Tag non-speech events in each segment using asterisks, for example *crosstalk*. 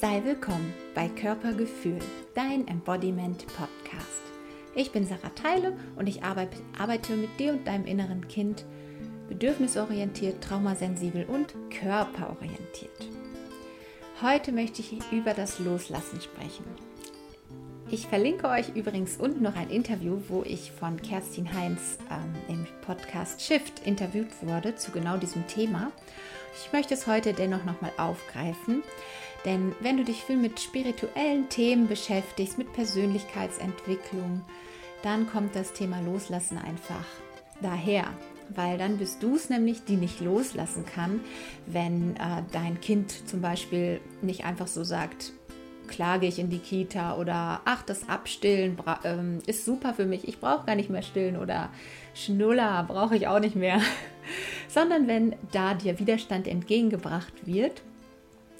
Sei willkommen bei Körpergefühl, dein Embodiment Podcast. Ich bin Sarah Teile und ich arbeite mit dir und deinem inneren Kind bedürfnisorientiert, traumasensibel und körperorientiert. Heute möchte ich über das Loslassen sprechen. Ich verlinke euch übrigens unten noch ein Interview, wo ich von Kerstin Heinz ähm, im Podcast Shift interviewt wurde zu genau diesem Thema. Ich möchte es heute dennoch nochmal aufgreifen, denn wenn du dich viel mit spirituellen Themen beschäftigst, mit Persönlichkeitsentwicklung, dann kommt das Thema Loslassen einfach daher. Weil dann bist du es nämlich, die nicht loslassen kann, wenn äh, dein Kind zum Beispiel nicht einfach so sagt, klar gehe ich in die Kita oder ach, das Abstillen ähm, ist super für mich, ich brauche gar nicht mehr stillen oder Schnuller brauche ich auch nicht mehr, *laughs* sondern wenn da dir Widerstand entgegengebracht wird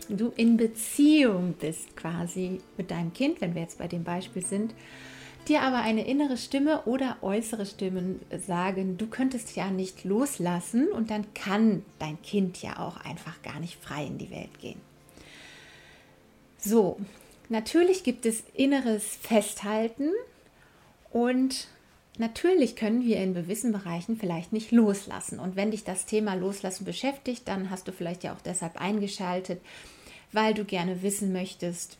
du in Beziehung bist quasi mit deinem Kind, wenn wir jetzt bei dem Beispiel sind, dir aber eine innere Stimme oder äußere Stimmen sagen, du könntest ja nicht loslassen und dann kann dein Kind ja auch einfach gar nicht frei in die Welt gehen. So, natürlich gibt es inneres Festhalten und natürlich können wir in gewissen Bereichen vielleicht nicht loslassen. Und wenn dich das Thema Loslassen beschäftigt, dann hast du vielleicht ja auch deshalb eingeschaltet, weil du gerne wissen möchtest,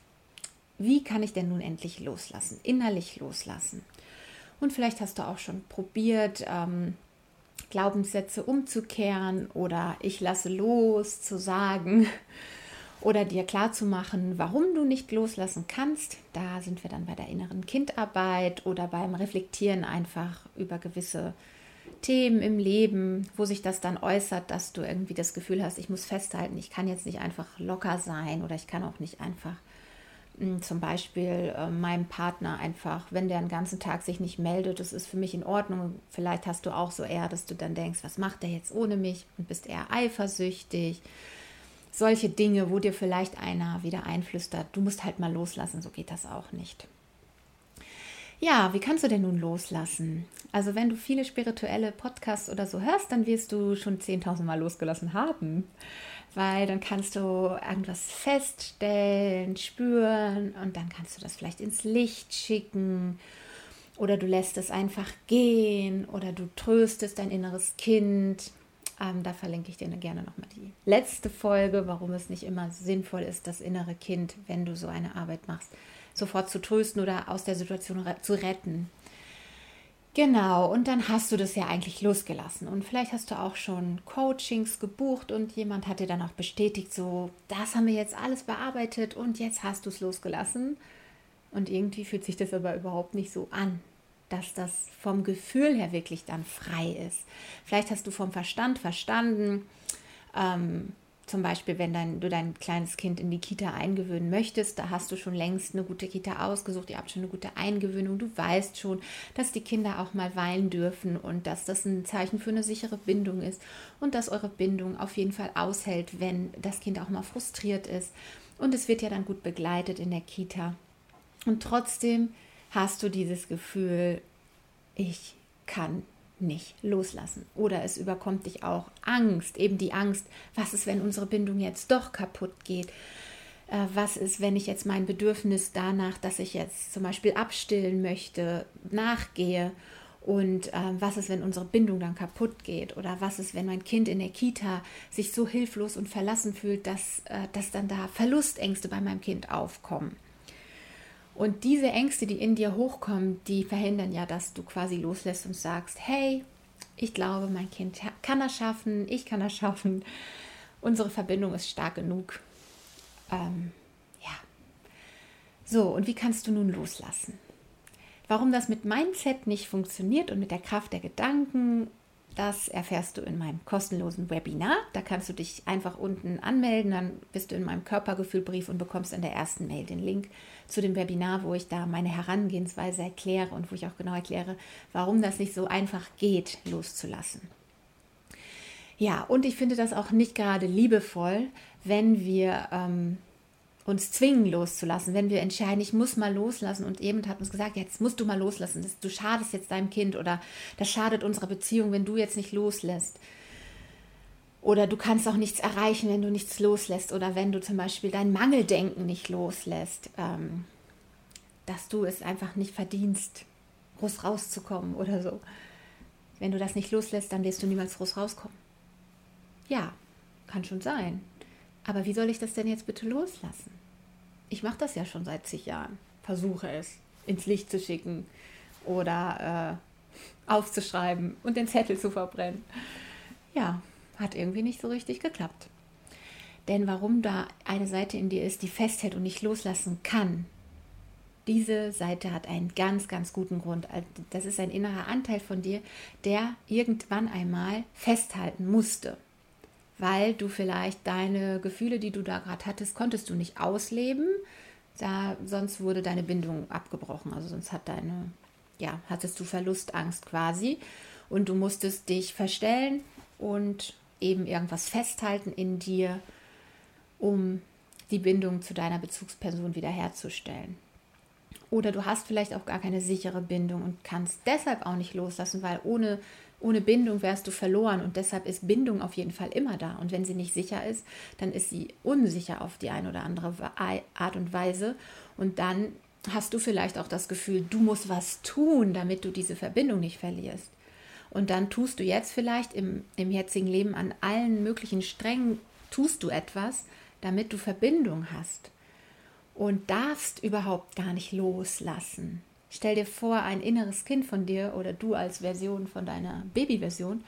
wie kann ich denn nun endlich loslassen, innerlich loslassen. Und vielleicht hast du auch schon probiert, ähm, Glaubenssätze umzukehren oder ich lasse los zu sagen oder dir klarzumachen, warum du nicht loslassen kannst. Da sind wir dann bei der inneren Kindarbeit oder beim Reflektieren einfach über gewisse Themen im Leben, wo sich das dann äußert, dass du irgendwie das Gefühl hast, ich muss festhalten, ich kann jetzt nicht einfach locker sein oder ich kann auch nicht einfach hm, zum Beispiel äh, meinem Partner einfach, wenn der den ganzen Tag sich nicht meldet, das ist für mich in Ordnung. Vielleicht hast du auch so eher, dass du dann denkst, was macht der jetzt ohne mich und bist eher eifersüchtig. Solche Dinge, wo dir vielleicht einer wieder einflüstert, du musst halt mal loslassen, so geht das auch nicht. Ja, wie kannst du denn nun loslassen? Also wenn du viele spirituelle Podcasts oder so hörst, dann wirst du schon 10.000 Mal losgelassen haben, weil dann kannst du irgendwas feststellen, spüren und dann kannst du das vielleicht ins Licht schicken oder du lässt es einfach gehen oder du tröstest dein inneres Kind. Ähm, da verlinke ich dir gerne nochmal die letzte Folge, warum es nicht immer sinnvoll ist, das innere Kind, wenn du so eine Arbeit machst, sofort zu trösten oder aus der Situation zu retten. Genau, und dann hast du das ja eigentlich losgelassen. Und vielleicht hast du auch schon Coachings gebucht und jemand hat dir dann auch bestätigt, so, das haben wir jetzt alles bearbeitet und jetzt hast du es losgelassen. Und irgendwie fühlt sich das aber überhaupt nicht so an, dass das vom Gefühl her wirklich dann frei ist. Vielleicht hast du vom Verstand verstanden, ähm, zum Beispiel, wenn dein, du dein kleines Kind in die Kita eingewöhnen möchtest, da hast du schon längst eine gute Kita ausgesucht, ihr habt schon eine gute Eingewöhnung, du weißt schon, dass die Kinder auch mal weinen dürfen und dass das ein Zeichen für eine sichere Bindung ist und dass eure Bindung auf jeden Fall aushält, wenn das Kind auch mal frustriert ist. Und es wird ja dann gut begleitet in der Kita. Und trotzdem hast du dieses Gefühl, ich kann nicht loslassen. Oder es überkommt dich auch Angst, eben die Angst, was ist, wenn unsere Bindung jetzt doch kaputt geht? Äh, was ist, wenn ich jetzt mein Bedürfnis danach, dass ich jetzt zum Beispiel abstillen möchte, nachgehe? Und äh, was ist, wenn unsere Bindung dann kaputt geht? Oder was ist, wenn mein Kind in der Kita sich so hilflos und verlassen fühlt, dass, äh, dass dann da Verlustängste bei meinem Kind aufkommen? Und diese Ängste, die in dir hochkommen, die verhindern ja, dass du quasi loslässt und sagst, hey, ich glaube, mein Kind kann das schaffen, ich kann das *laughs* schaffen. Unsere Verbindung ist stark genug. Ähm, ja. So, und wie kannst du nun loslassen? Warum das mit Mindset nicht funktioniert und mit der Kraft der Gedanken das erfährst du in meinem kostenlosen Webinar. Da kannst du dich einfach unten anmelden, dann bist du in meinem Körpergefühlbrief und bekommst in der ersten Mail den Link zu dem Webinar, wo ich da meine Herangehensweise erkläre und wo ich auch genau erkläre, warum das nicht so einfach geht, loszulassen. Ja, und ich finde das auch nicht gerade liebevoll, wenn wir ähm, uns zwingen loszulassen, wenn wir entscheiden, ich muss mal loslassen und jemand hat uns gesagt, jetzt musst du mal loslassen, du schadest jetzt deinem Kind oder das schadet unserer Beziehung, wenn du jetzt nicht loslässt. Oder du kannst auch nichts erreichen, wenn du nichts loslässt oder wenn du zum Beispiel dein Mangeldenken nicht loslässt, ähm, dass du es einfach nicht verdienst, groß rauszukommen oder so. Wenn du das nicht loslässt, dann wirst du niemals groß rauskommen. Ja, kann schon sein. Aber wie soll ich das denn jetzt bitte loslassen? Ich mache das ja schon seit zig Jahren. Versuche es ins Licht zu schicken oder äh, aufzuschreiben und den Zettel zu verbrennen. Ja, hat irgendwie nicht so richtig geklappt. Denn warum da eine Seite in dir ist, die festhält und nicht loslassen kann, diese Seite hat einen ganz, ganz guten Grund. Das ist ein innerer Anteil von dir, der irgendwann einmal festhalten musste. Weil du vielleicht deine Gefühle, die du da gerade hattest, konntest du nicht ausleben. Da, sonst wurde deine Bindung abgebrochen. Also sonst hat deine, ja, hattest du Verlustangst quasi. Und du musstest dich verstellen und eben irgendwas festhalten in dir, um die Bindung zu deiner Bezugsperson wiederherzustellen. Oder du hast vielleicht auch gar keine sichere Bindung und kannst deshalb auch nicht loslassen, weil ohne, ohne Bindung wärst du verloren und deshalb ist Bindung auf jeden Fall immer da. Und wenn sie nicht sicher ist, dann ist sie unsicher auf die eine oder andere Art und Weise. Und dann hast du vielleicht auch das Gefühl, du musst was tun, damit du diese Verbindung nicht verlierst. Und dann tust du jetzt vielleicht im, im jetzigen Leben an allen möglichen Strängen, tust du etwas, damit du Verbindung hast und darfst überhaupt gar nicht loslassen. Stell dir vor, ein inneres Kind von dir oder du als Version von deiner Babyversion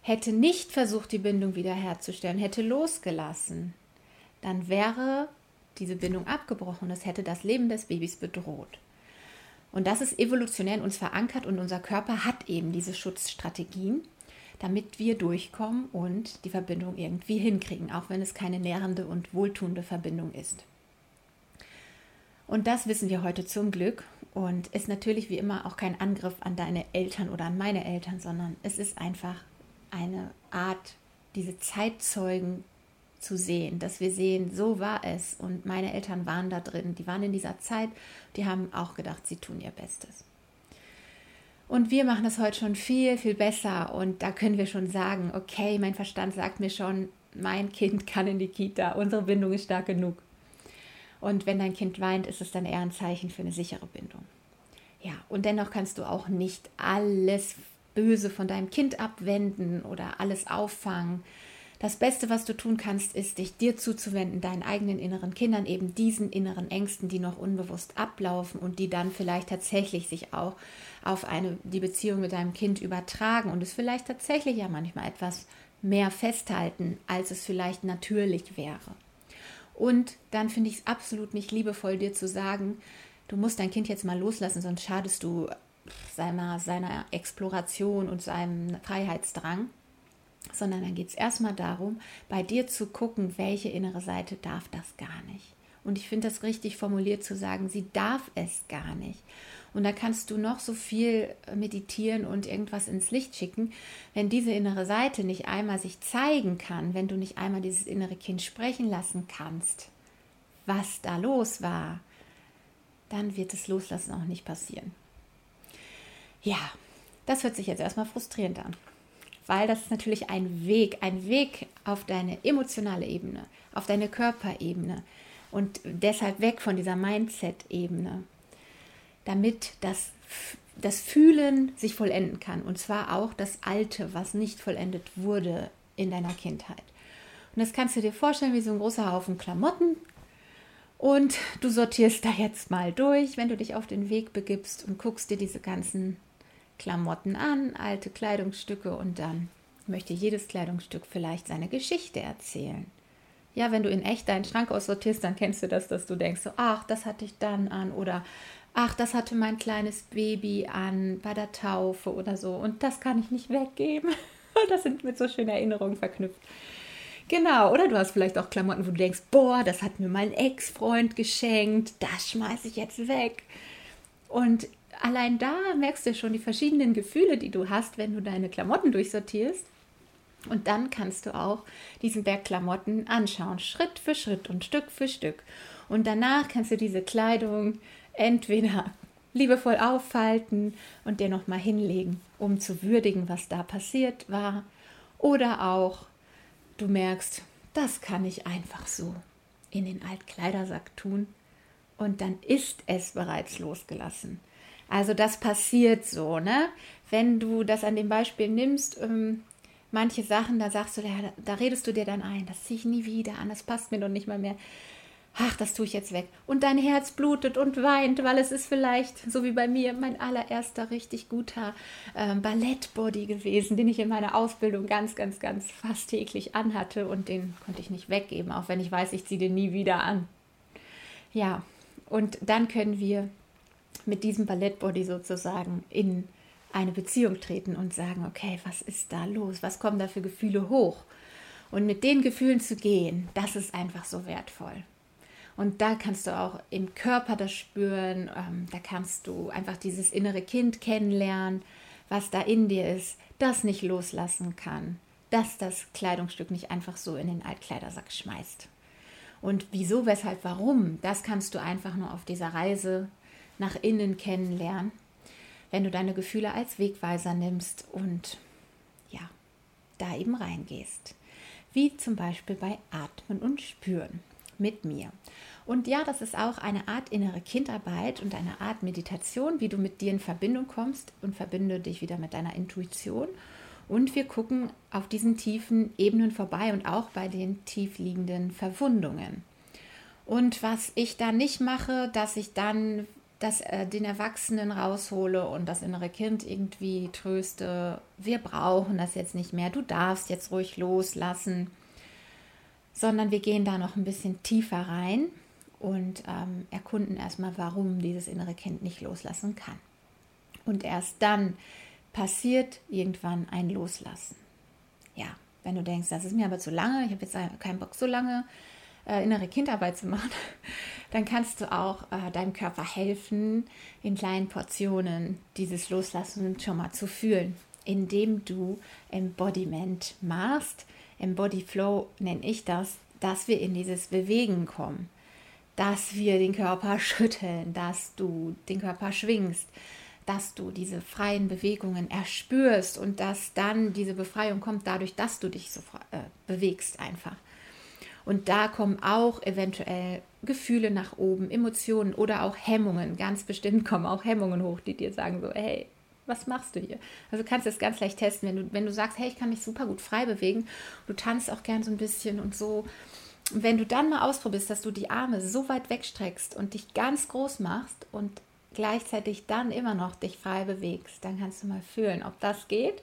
hätte nicht versucht, die Bindung wiederherzustellen, hätte losgelassen, dann wäre diese Bindung abgebrochen. Das hätte das Leben des Babys bedroht. Und das ist evolutionär in uns verankert und unser Körper hat eben diese Schutzstrategien, damit wir durchkommen und die Verbindung irgendwie hinkriegen, auch wenn es keine nährende und wohltuende Verbindung ist. Und das wissen wir heute zum Glück. Und ist natürlich wie immer auch kein Angriff an deine Eltern oder an meine Eltern, sondern es ist einfach eine Art, diese Zeitzeugen zu sehen, dass wir sehen, so war es. Und meine Eltern waren da drin, die waren in dieser Zeit, die haben auch gedacht, sie tun ihr Bestes. Und wir machen das heute schon viel, viel besser. Und da können wir schon sagen, okay, mein Verstand sagt mir schon, mein Kind kann in die Kita, unsere Bindung ist stark genug. Und wenn dein Kind weint, ist es dann eher ein Zeichen für eine sichere Bindung. Ja, und dennoch kannst du auch nicht alles Böse von deinem Kind abwenden oder alles auffangen. Das Beste, was du tun kannst, ist, dich dir zuzuwenden, deinen eigenen inneren Kindern, eben diesen inneren Ängsten, die noch unbewusst ablaufen und die dann vielleicht tatsächlich sich auch auf eine, die Beziehung mit deinem Kind übertragen und es vielleicht tatsächlich ja manchmal etwas mehr festhalten, als es vielleicht natürlich wäre. Und dann finde ich es absolut nicht liebevoll, dir zu sagen, du musst dein Kind jetzt mal loslassen, sonst schadest du seiner, seiner Exploration und seinem Freiheitsdrang. Sondern dann geht es erstmal darum, bei dir zu gucken, welche innere Seite darf das gar nicht. Und ich finde das richtig formuliert zu sagen, sie darf es gar nicht. Und da kannst du noch so viel meditieren und irgendwas ins Licht schicken. Wenn diese innere Seite nicht einmal sich zeigen kann, wenn du nicht einmal dieses innere Kind sprechen lassen kannst, was da los war, dann wird das Loslassen auch nicht passieren. Ja, das hört sich jetzt erstmal frustrierend an, weil das ist natürlich ein Weg, ein Weg auf deine emotionale Ebene, auf deine Körperebene und deshalb weg von dieser Mindset-Ebene damit das, das Fühlen sich vollenden kann. Und zwar auch das Alte, was nicht vollendet wurde in deiner Kindheit. Und das kannst du dir vorstellen wie so ein großer Haufen Klamotten. Und du sortierst da jetzt mal durch, wenn du dich auf den Weg begibst und guckst dir diese ganzen Klamotten an, alte Kleidungsstücke und dann möchte jedes Kleidungsstück vielleicht seine Geschichte erzählen. Ja, wenn du in echt deinen Schrank aussortierst, dann kennst du das, dass du denkst, so, ach, das hatte ich dann an oder ach, das hatte mein kleines Baby an bei der Taufe oder so und das kann ich nicht weggeben. *laughs* Das sind mit so schönen Erinnerungen verknüpft. Genau, oder du hast vielleicht auch Klamotten, wo du denkst, boah, das hat mir mein Ex-Freund geschenkt, das schmeiße ich jetzt weg. Und allein da merkst du schon die verschiedenen Gefühle, die du hast, wenn du deine Klamotten durchsortierst. Und dann kannst du auch diesen Berg Klamotten anschauen, Schritt für Schritt und Stück für Stück. Und danach kannst du diese Kleidung entweder liebevoll auffalten und dir nochmal hinlegen, um zu würdigen, was da passiert war, oder auch du merkst, das kann ich einfach so in den Altkleidersack tun. Und dann ist es bereits losgelassen. Also das passiert so, ne? Wenn du das an dem Beispiel nimmst, ähm, manche Sachen, da sagst du, da, da redest du dir dann ein, das ziehe ich nie wieder an, das passt mir doch nicht mal mehr ach, das tue ich jetzt weg. Und dein Herz blutet und weint, weil es ist vielleicht, so wie bei mir, mein allererster richtig guter äh, Ballettbody gewesen, den ich in meiner Ausbildung ganz, ganz, ganz fast täglich anhatte und den konnte ich nicht weggeben, auch wenn ich weiß, ich ziehe den nie wieder an. Ja, und dann können wir mit diesem Ballettbody sozusagen in eine Beziehung treten und sagen, okay, was ist da los? Was kommen da für Gefühle hoch? Und mit den Gefühlen zu gehen, das ist einfach so wertvoll. Und da kannst du auch im Körper das spüren, ähm, da kannst du einfach dieses innere Kind kennenlernen, was da in dir ist, das nicht loslassen kann, dass das Kleidungsstück nicht einfach so in den Altkleidersack schmeißt. Und wieso, weshalb, warum, das kannst du einfach nur auf dieser Reise nach innen kennenlernen, wenn du deine Gefühle als Wegweiser nimmst und ja, da eben reingehst. Wie zum Beispiel bei Atmen und Spüren mit mir. Und ja, das ist auch eine Art innere Kindarbeit und eine Art Meditation, wie du mit dir in Verbindung kommst und verbinde dich wieder mit deiner Intuition. Und wir gucken auf diesen tiefen Ebenen vorbei und auch bei den tief liegenden Verwundungen. Und was ich da nicht mache, dass ich dann das, äh, den Erwachsenen raushole und das innere Kind irgendwie tröste, wir brauchen das jetzt nicht mehr, du darfst jetzt ruhig loslassen sondern wir gehen da noch ein bisschen tiefer rein und ähm, erkunden erstmal, warum dieses innere Kind nicht loslassen kann. Und erst dann passiert irgendwann ein Loslassen. Ja, wenn du denkst, das ist mir aber zu lange, ich habe jetzt keinen Bock so lange äh, innere Kindarbeit zu machen, *laughs* dann kannst du auch äh, deinem Körper helfen, in kleinen Portionen dieses Loslassen schon mal zu fühlen, indem du Embodiment machst, Embody Flow nenne ich das, dass wir in dieses Bewegen kommen, dass wir den Körper *laughs* schütteln, dass du den Körper schwingst, dass du diese freien Bewegungen erspürst und dass dann diese Befreiung kommt dadurch, dass du dich so äh, bewegst einfach. Und da kommen auch eventuell Gefühle nach oben, Emotionen oder auch Hemmungen. Ganz bestimmt kommen auch Hemmungen hoch, die dir sagen so, hey, was machst du hier? Also kannst du es ganz leicht testen, wenn du, wenn du sagst, hey, ich kann mich super gut frei bewegen, du tanzt auch gern so ein bisschen und so. Und wenn du dann mal ausprobierst, dass du die Arme so weit wegstreckst und dich ganz groß machst und gleichzeitig dann immer noch dich frei bewegst, dann kannst du mal fühlen, ob das geht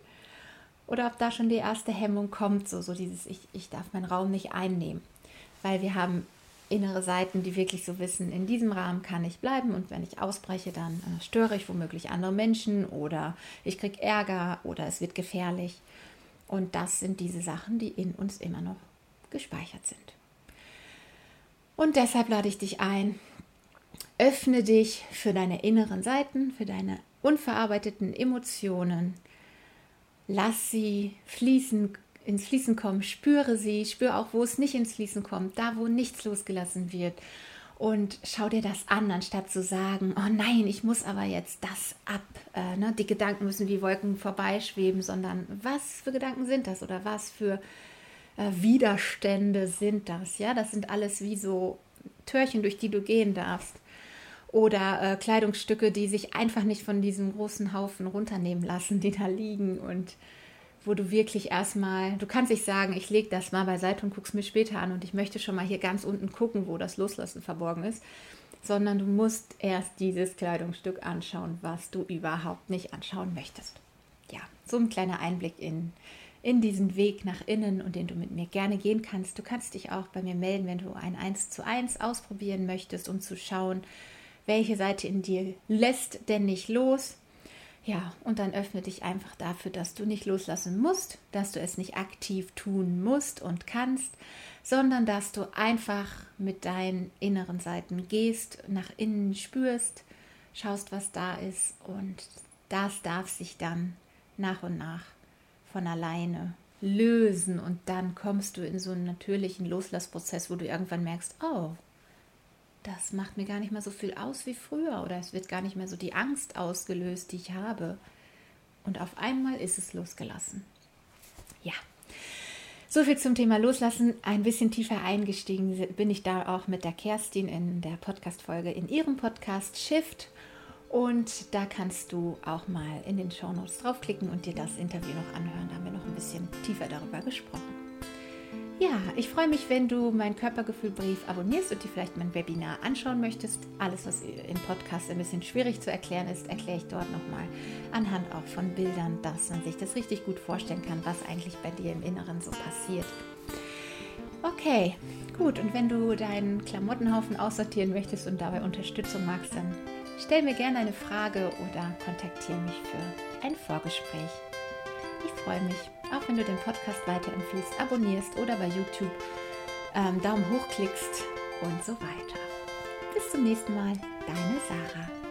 oder ob da schon die erste Hemmung kommt, so, so dieses ich, ich darf meinen Raum nicht einnehmen. Weil wir haben innere Seiten, die wirklich so wissen, in diesem Rahmen kann ich bleiben und wenn ich ausbreche, dann äh, störe ich womöglich andere Menschen oder ich kriege Ärger oder es wird gefährlich. Und das sind diese Sachen, die in uns immer noch gespeichert sind. Und deshalb lade ich dich ein, öffne dich für deine inneren Seiten, für deine unverarbeiteten Emotionen. Lass sie fließen ins Fließen kommen, spüre sie, spüre auch, wo es nicht ins Fließen kommt, da, wo nichts losgelassen wird. Und schau dir das an, anstatt zu sagen, oh nein, ich muss aber jetzt das ab. Äh, ne? Die Gedanken müssen wie Wolken vorbeischweben, sondern was für Gedanken sind das oder was für äh, Widerstände sind das? Ja, das sind alles wie so Türchen, durch die du gehen darfst. Oder äh, Kleidungsstücke, die sich einfach nicht von diesem großen Haufen runternehmen lassen, die da liegen und wo du wirklich erstmal, du kannst nicht sagen, ich lege das mal beiseite und guck's mir später an und ich möchte schon mal hier ganz unten gucken, wo das Loslassen verborgen ist, sondern du musst erst dieses Kleidungsstück anschauen, was du überhaupt nicht anschauen möchtest. Ja, so ein kleiner Einblick in, in diesen Weg nach innen und den du mit mir gerne gehen kannst. Du kannst dich auch bei mir melden, wenn du ein 1 zu 1 ausprobieren möchtest, um zu schauen, welche Seite in dir lässt denn nicht los ja, und dann öffne dich einfach dafür, dass du nicht loslassen musst, dass du es nicht aktiv tun musst und kannst, sondern dass du einfach mit deinen inneren Seiten gehst, nach innen spürst, schaust, was da ist und das darf sich dann nach und nach von alleine lösen und dann kommst du in so einen natürlichen Loslassprozess, wo du irgendwann merkst, oh, das macht mir gar nicht mehr so viel aus wie früher oder es wird gar nicht mehr so die Angst ausgelöst, die ich habe. Und auf einmal ist es losgelassen. Ja. So viel zum Thema Loslassen. Ein bisschen tiefer eingestiegen bin ich da auch mit der Kerstin in der Podcast-Folge in ihrem Podcast Shift. Und da kannst du auch mal in den Show Notes draufklicken und dir das Interview noch anhören. Da haben wir noch ein bisschen tiefer darüber gesprochen. Ja, ich freue mich, wenn du meinen Körpergefühlbrief abonnierst und dir vielleicht mein Webinar anschauen möchtest. Alles, was im Podcast ein bisschen schwierig zu erklären ist, erkläre ich dort nochmal anhand auch von Bildern, dass man sich das richtig gut vorstellen kann, was eigentlich bei dir im Inneren so passiert. Okay, gut. Und wenn du deinen Klamottenhaufen aussortieren möchtest und dabei Unterstützung magst, dann stell mir gerne eine Frage oder kontaktiere mich für ein Vorgespräch. Ich freue mich auch wenn du den Podcast weiterempfiehlst, abonnierst oder bei YouTube ähm, Daumen hoch klickst und so weiter. Bis zum nächsten Mal, deine Sarah.